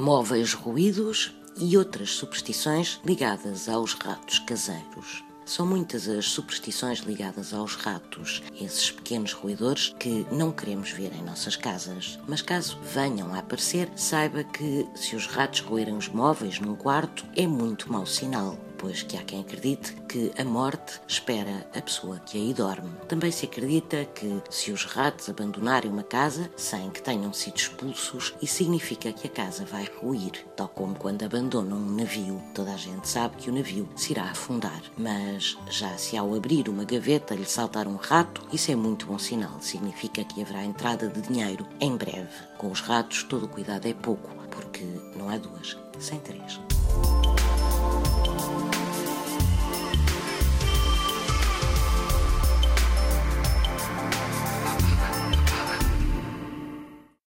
móveis ruídos e outras superstições ligadas aos ratos caseiros. São muitas as superstições ligadas aos ratos, esses pequenos roedores que não queremos ver em nossas casas. Mas caso venham a aparecer, saiba que se os ratos roerem os móveis num quarto, é muito mau sinal pois que há quem acredite que a morte espera a pessoa que aí dorme. Também se acredita que se os ratos abandonarem uma casa sem que tenham sido expulsos, isso significa que a casa vai ruir, tal como quando abandonam um navio. Toda a gente sabe que o navio se irá afundar, mas já se ao abrir uma gaveta lhe saltar um rato, isso é muito bom sinal. Significa que haverá entrada de dinheiro em breve. Com os ratos todo o cuidado é pouco, porque não há duas sem três.